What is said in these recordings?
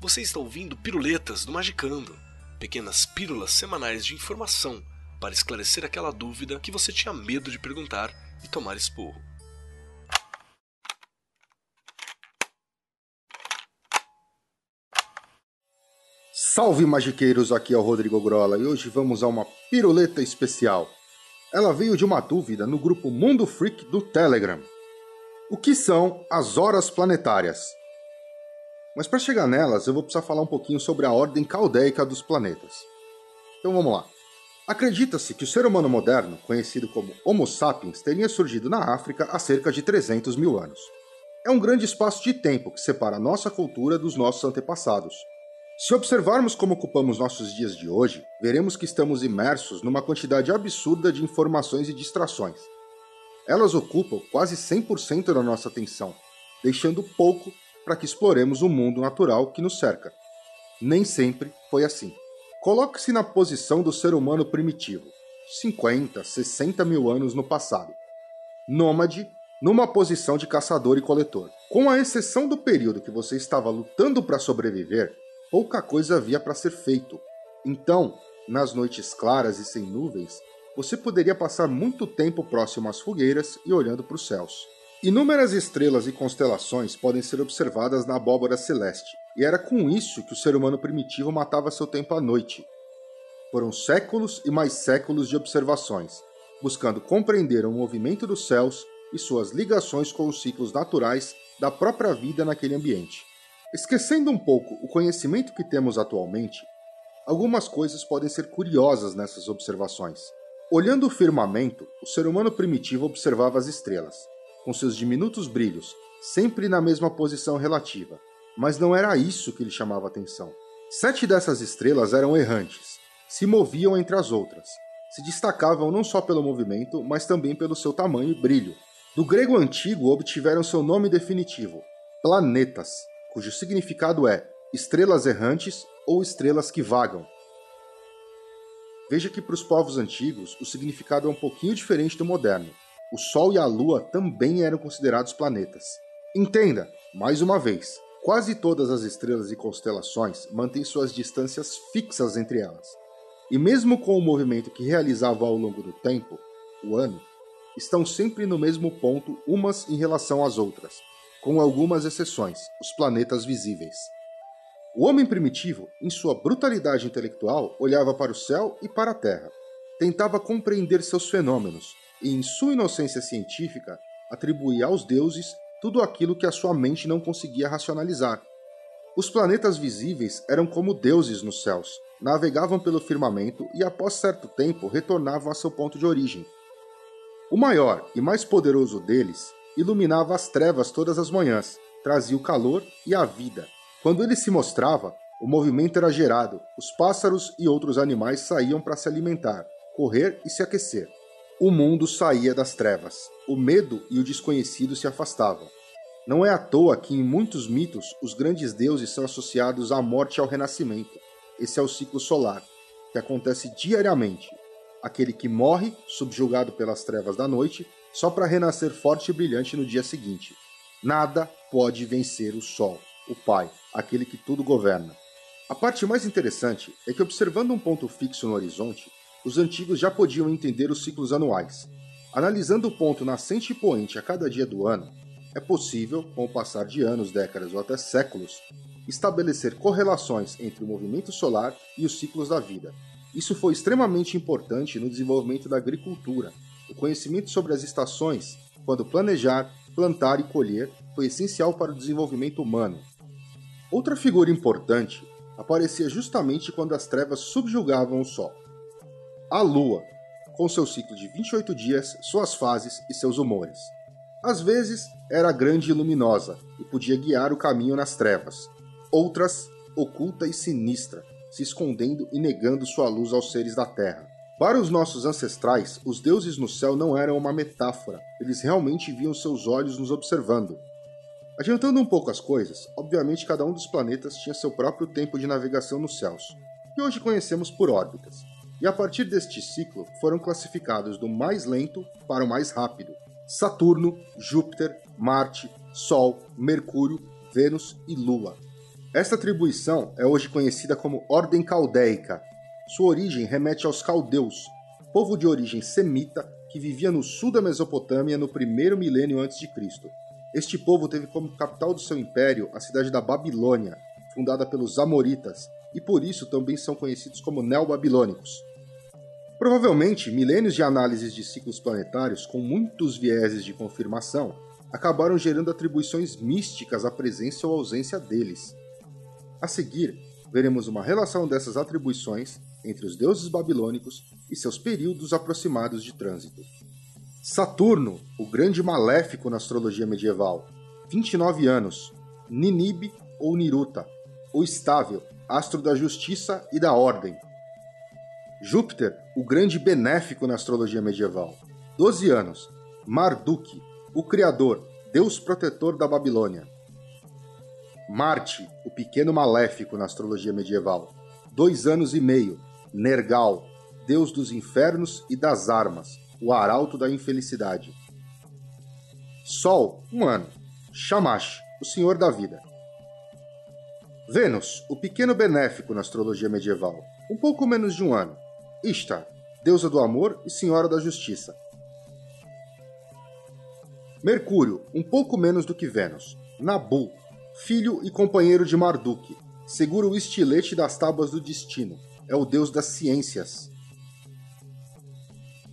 Você está ouvindo Piruletas do Magicando, pequenas pílulas semanais de informação para esclarecer aquela dúvida que você tinha medo de perguntar e tomar esporro. Salve magiqueiros, aqui é o Rodrigo Grola e hoje vamos a uma piruleta especial. Ela veio de uma dúvida no grupo Mundo Freak do Telegram. O que são as horas planetárias? Mas para chegar nelas, eu vou precisar falar um pouquinho sobre a ordem caldeica dos planetas. Então vamos lá. Acredita-se que o ser humano moderno, conhecido como Homo sapiens, teria surgido na África há cerca de 300 mil anos. É um grande espaço de tempo que separa a nossa cultura dos nossos antepassados, se observarmos como ocupamos nossos dias de hoje, veremos que estamos imersos numa quantidade absurda de informações e distrações. Elas ocupam quase 100% da nossa atenção, deixando pouco para que exploremos o mundo natural que nos cerca. Nem sempre foi assim. Coloque-se na posição do ser humano primitivo, 50, 60 mil anos no passado. Nômade, numa posição de caçador e coletor. Com a exceção do período que você estava lutando para sobreviver, pouca coisa havia para ser feito. Então, nas noites claras e sem nuvens, você poderia passar muito tempo próximo às fogueiras e olhando para os céus. Inúmeras estrelas e constelações podem ser observadas na abóbora celeste, e era com isso que o ser humano primitivo matava seu tempo à noite. Foram séculos e mais séculos de observações, buscando compreender o movimento dos céus e suas ligações com os ciclos naturais da própria vida naquele ambiente. Esquecendo um pouco o conhecimento que temos atualmente, algumas coisas podem ser curiosas nessas observações. Olhando o firmamento, o ser humano primitivo observava as estrelas, com seus diminutos brilhos, sempre na mesma posição relativa, mas não era isso que lhe chamava atenção. Sete dessas estrelas eram errantes, se moviam entre as outras, se destacavam não só pelo movimento, mas também pelo seu tamanho e brilho. Do grego antigo obtiveram seu nome definitivo, planetas, cujo significado é estrelas errantes ou estrelas que vagam. Veja que para os povos antigos o significado é um pouquinho diferente do moderno. O Sol e a Lua também eram considerados planetas. Entenda, mais uma vez, quase todas as estrelas e constelações mantêm suas distâncias fixas entre elas. E mesmo com o movimento que realizavam ao longo do tempo, o ano, estão sempre no mesmo ponto umas em relação às outras, com algumas exceções, os planetas visíveis. O homem primitivo, em sua brutalidade intelectual, olhava para o céu e para a terra, tentava compreender seus fenômenos em sua inocência científica, atribuía aos deuses tudo aquilo que a sua mente não conseguia racionalizar. Os planetas visíveis eram como deuses nos céus, navegavam pelo firmamento e, após certo tempo, retornavam a seu ponto de origem. O maior e mais poderoso deles iluminava as trevas todas as manhãs, trazia o calor e a vida. Quando ele se mostrava, o movimento era gerado, os pássaros e outros animais saíam para se alimentar, correr e se aquecer. O mundo saía das trevas, o medo e o desconhecido se afastavam. Não é à toa que em muitos mitos os grandes deuses são associados à morte e ao renascimento. Esse é o ciclo solar, que acontece diariamente. Aquele que morre, subjugado pelas trevas da noite, só para renascer forte e brilhante no dia seguinte. Nada pode vencer o Sol, o Pai, aquele que tudo governa. A parte mais interessante é que, observando um ponto fixo no horizonte, os antigos já podiam entender os ciclos anuais. Analisando o ponto nascente e poente a cada dia do ano, é possível, com o passar de anos, décadas ou até séculos, estabelecer correlações entre o movimento solar e os ciclos da vida. Isso foi extremamente importante no desenvolvimento da agricultura, o conhecimento sobre as estações, quando planejar, plantar e colher, foi essencial para o desenvolvimento humano. Outra figura importante aparecia justamente quando as trevas subjugavam o Sol. A Lua, com seu ciclo de 28 dias, suas fases e seus humores. Às vezes era grande e luminosa e podia guiar o caminho nas trevas. Outras, oculta e sinistra, se escondendo e negando sua luz aos seres da Terra. Para os nossos ancestrais, os deuses no céu não eram uma metáfora, eles realmente viam seus olhos nos observando. Adiantando um pouco as coisas, obviamente cada um dos planetas tinha seu próprio tempo de navegação nos céus, que hoje conhecemos por órbitas, e a partir deste ciclo foram classificados do mais lento para o mais rápido. Saturno, Júpiter, Marte, Sol, Mercúrio, Vênus e Lua. Esta atribuição é hoje conhecida como Ordem Caldeica. Sua origem remete aos caldeus, povo de origem semita que vivia no sul da Mesopotâmia no primeiro milênio antes de Cristo. Este povo teve como capital do seu império a cidade da Babilônia, fundada pelos Amoritas, e por isso também são conhecidos como neobabilônicos. Provavelmente, milênios de análises de ciclos planetários com muitos vieses de confirmação acabaram gerando atribuições místicas à presença ou ausência deles. A seguir, veremos uma relação dessas atribuições entre os deuses babilônicos e seus períodos aproximados de trânsito. Saturno, o grande maléfico na astrologia medieval, 29 anos, Ninibe ou Niruta, o estável, astro da justiça e da ordem. Júpiter, o grande benéfico na astrologia medieval, 12 anos, Marduk, o criador, deus protetor da Babilônia. Marte, o pequeno maléfico na astrologia medieval, dois anos e meio, Nergal, deus dos infernos e das armas, o arauto da infelicidade. Sol, um ano. Shamash, o senhor da vida. Vênus, o pequeno benéfico na astrologia medieval, um pouco menos de um ano. Ishtar, deusa do amor e senhora da justiça. Mercúrio, um pouco menos do que Vênus. Nabu, filho e companheiro de Marduk, segura o estilete das tábuas do destino. É o deus das ciências.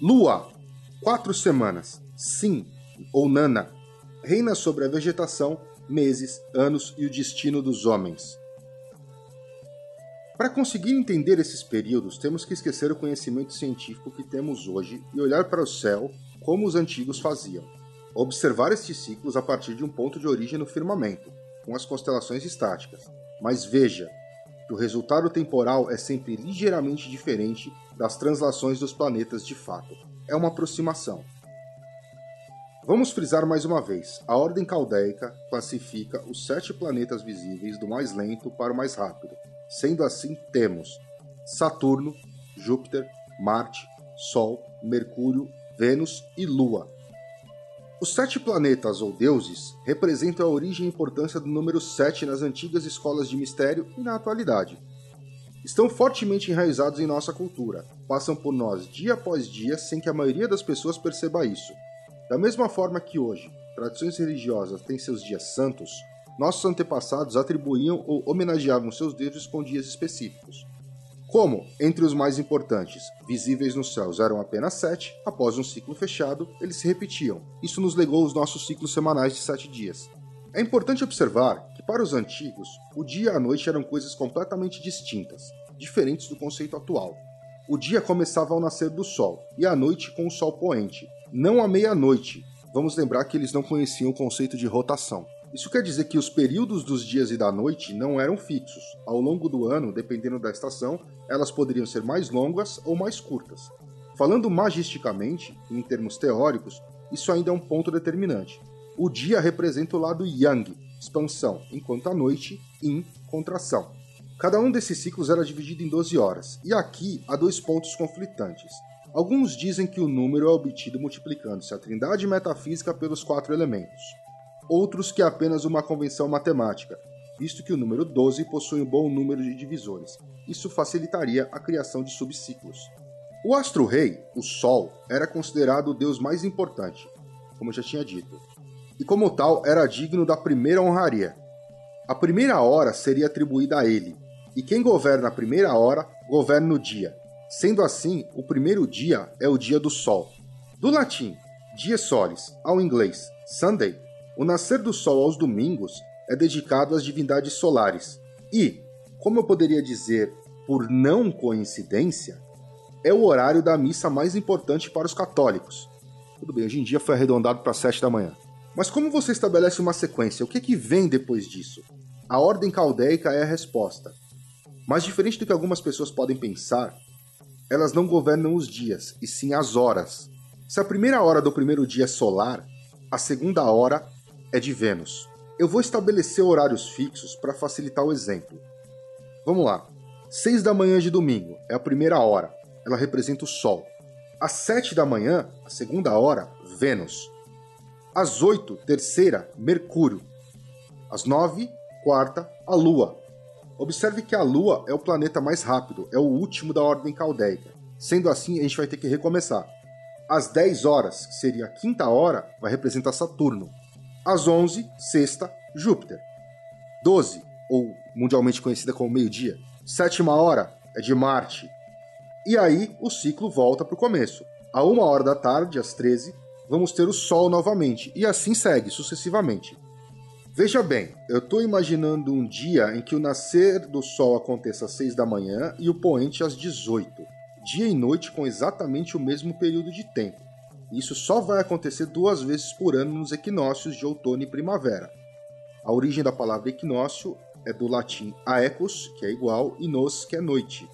Lua, quatro semanas. Sim, ou Nana, reina sobre a vegetação, meses, anos e o destino dos homens. Para conseguir entender esses períodos, temos que esquecer o conhecimento científico que temos hoje e olhar para o céu como os antigos faziam. Observar estes ciclos a partir de um ponto de origem no firmamento, com as constelações estáticas. Mas veja que o resultado temporal é sempre ligeiramente diferente das translações dos planetas de fato. É uma aproximação. Vamos frisar mais uma vez: a ordem caldeica classifica os sete planetas visíveis do mais lento para o mais rápido. Sendo assim, temos Saturno, Júpiter, Marte, Sol, Mercúrio, Vênus e Lua. Os sete planetas ou deuses representam a origem e importância do número 7 nas antigas escolas de mistério e na atualidade estão fortemente enraizados em nossa cultura, passam por nós dia após dia sem que a maioria das pessoas perceba isso. Da mesma forma que hoje, tradições religiosas têm seus dias santos, nossos antepassados atribuíam ou homenageavam seus deuses com dias específicos. Como, entre os mais importantes, visíveis nos céus eram apenas sete, após um ciclo fechado, eles se repetiam. Isso nos legou os nossos ciclos semanais de sete dias. É importante observar que, para os antigos, o dia e a noite eram coisas completamente distintas, diferentes do conceito atual. O dia começava ao nascer do sol e a noite com o sol poente, não à meia-noite. Vamos lembrar que eles não conheciam o conceito de rotação. Isso quer dizer que os períodos dos dias e da noite não eram fixos. Ao longo do ano, dependendo da estação, elas poderiam ser mais longas ou mais curtas. Falando magisticamente, em termos teóricos, isso ainda é um ponto determinante. O dia representa o lado yang, expansão, enquanto a noite, yin, contração. Cada um desses ciclos era dividido em 12 horas, e aqui há dois pontos conflitantes. Alguns dizem que o número é obtido multiplicando-se a trindade metafísica pelos quatro elementos. Outros que apenas uma convenção matemática, visto que o número 12 possui um bom número de divisores. Isso facilitaria a criação de subciclos. O astro-rei, o Sol, era considerado o deus mais importante, como já tinha dito, e como tal era digno da primeira honraria. A primeira hora seria atribuída a ele, e quem governa a primeira hora governa o dia. Sendo assim, o primeiro dia é o dia do sol. Do latim dia solis ao inglês Sunday, o nascer do sol aos domingos é dedicado às divindades solares. E, como eu poderia dizer por não coincidência, é o horário da missa mais importante para os católicos. Tudo bem, hoje em dia foi arredondado para 7 da manhã. Mas como você estabelece uma sequência? O que, que vem depois disso? A ordem caldeica é a resposta. Mas diferente do que algumas pessoas podem pensar, elas não governam os dias, e sim as horas. Se a primeira hora do primeiro dia é solar, a segunda hora é de Vênus. Eu vou estabelecer horários fixos para facilitar o exemplo. Vamos lá. 6 da manhã de domingo é a primeira hora, ela representa o Sol. Às 7 da manhã, a segunda hora, Vênus. Às 8, terceira, Mercúrio. Às 9, Quarta, a Lua. Observe que a Lua é o planeta mais rápido, é o último da ordem caldeica. Sendo assim, a gente vai ter que recomeçar. Às 10 horas, que seria a quinta hora, vai representar Saturno. Às 11, sexta, Júpiter. 12, ou mundialmente conhecida como meio-dia, sétima hora é de Marte. E aí o ciclo volta para o começo. A uma hora da tarde, às 13, vamos ter o Sol novamente, e assim segue sucessivamente. Veja bem, eu estou imaginando um dia em que o nascer do Sol aconteça às 6 da manhã e o poente às 18, dia e noite com exatamente o mesmo período de tempo. Isso só vai acontecer duas vezes por ano nos equinócios de outono e primavera. A origem da palavra equinócio é do latim aecos, que é igual, e nos, que é noite.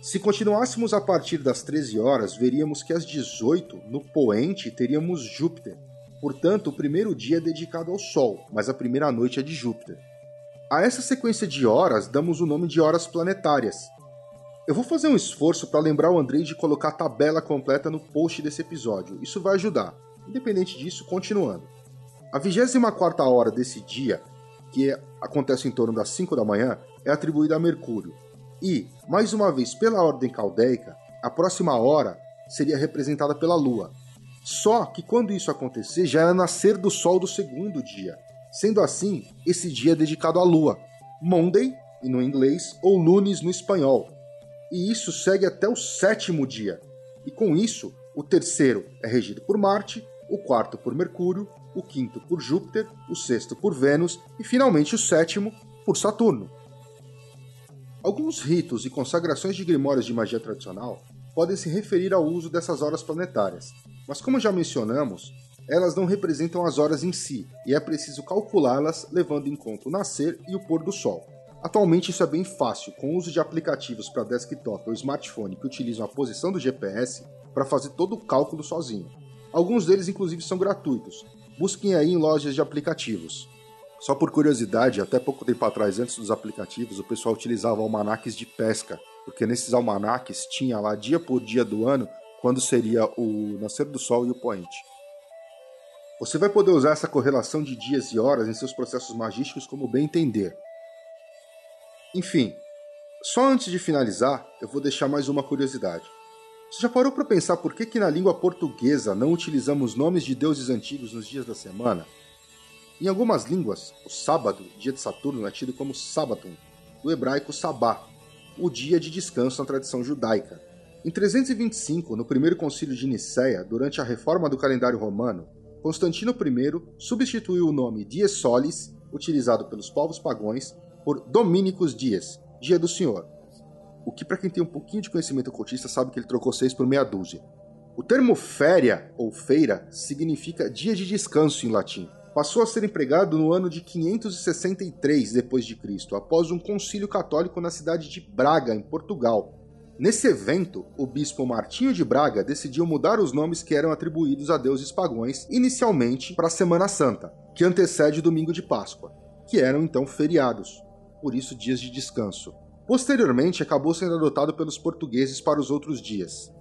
Se continuássemos a partir das 13 horas, veríamos que às 18, no poente, teríamos Júpiter. Portanto, o primeiro dia é dedicado ao Sol, mas a primeira noite é de Júpiter. A essa sequência de horas damos o nome de horas planetárias. Eu vou fazer um esforço para lembrar o Andrei de colocar a tabela completa no post desse episódio. Isso vai ajudar. Independente disso, continuando. A 24 hora desse dia, que acontece em torno das 5 da manhã, é atribuída a Mercúrio, e, mais uma vez pela ordem caldeica, a próxima hora seria representada pela Lua. Só que quando isso acontecer, já é nascer do Sol do segundo dia. Sendo assim, esse dia é dedicado à Lua. Monday, no inglês, ou lunes no espanhol. E isso segue até o sétimo dia. E com isso, o terceiro é regido por Marte, o quarto por Mercúrio, o quinto por Júpiter, o sexto por Vênus e finalmente o sétimo por Saturno. Alguns ritos e consagrações de grimórios de magia tradicional podem se referir ao uso dessas horas planetárias, mas como já mencionamos, elas não representam as horas em si e é preciso calculá-las levando em conta o nascer e o pôr do sol. Atualmente isso é bem fácil, com o uso de aplicativos para desktop ou smartphone que utilizam a posição do GPS para fazer todo o cálculo sozinho. Alguns deles inclusive são gratuitos. Busquem aí em lojas de aplicativos. Só por curiosidade, até pouco tempo atrás, antes dos aplicativos, o pessoal utilizava almanaques de pesca, porque nesses almanaques tinha lá dia por dia do ano quando seria o nascer do sol e o poente. Você vai poder usar essa correlação de dias e horas em seus processos magísticos como bem entender. Enfim, só antes de finalizar, eu vou deixar mais uma curiosidade. Você já parou para pensar por que, que na língua portuguesa não utilizamos nomes de deuses antigos nos dias da semana? Em algumas línguas, o sábado, dia de Saturno, é tido como Sabaton, do hebraico Sabá, o dia de descanso na tradição judaica. Em 325, no primeiro concílio de Nicéia, durante a reforma do calendário romano, Constantino I substituiu o nome Dies Solis, utilizado pelos povos pagões, por Dominicus Dies, Dia do Senhor. O que, para quem tem um pouquinho de conhecimento ocultista, sabe que ele trocou seis por meia dúzia. O termo féria ou feira significa dia de descanso em latim, passou a ser empregado no ano de 563 d.C., após um concílio católico na cidade de Braga, em Portugal. Nesse evento, o bispo Martinho de Braga decidiu mudar os nomes que eram atribuídos a deuses pagões inicialmente para a Semana Santa, que antecede o domingo de Páscoa, que eram então feriados, por isso dias de descanso. Posteriormente, acabou sendo adotado pelos portugueses para os outros dias.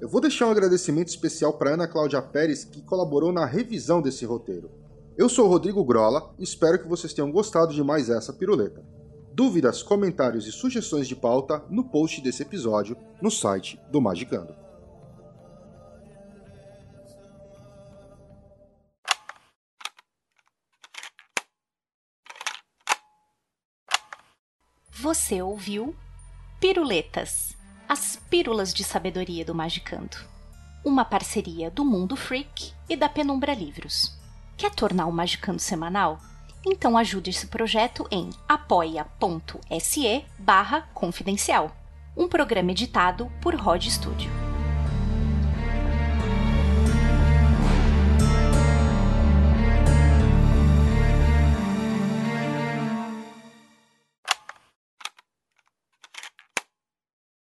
Eu vou deixar um agradecimento especial para Ana Cláudia Pérez, que colaborou na revisão desse roteiro. Eu sou Rodrigo Grola e espero que vocês tenham gostado de mais essa piruleta. Dúvidas, comentários e sugestões de pauta no post desse episódio no site do Magicando. Você ouviu Piruletas as Pílulas de Sabedoria do Magicando. Uma parceria do Mundo Freak e da Penumbra Livros. Quer tornar o Magicando semanal? Então ajude esse projeto em apoia.se barra confidencial. Um programa editado por Rod Studio.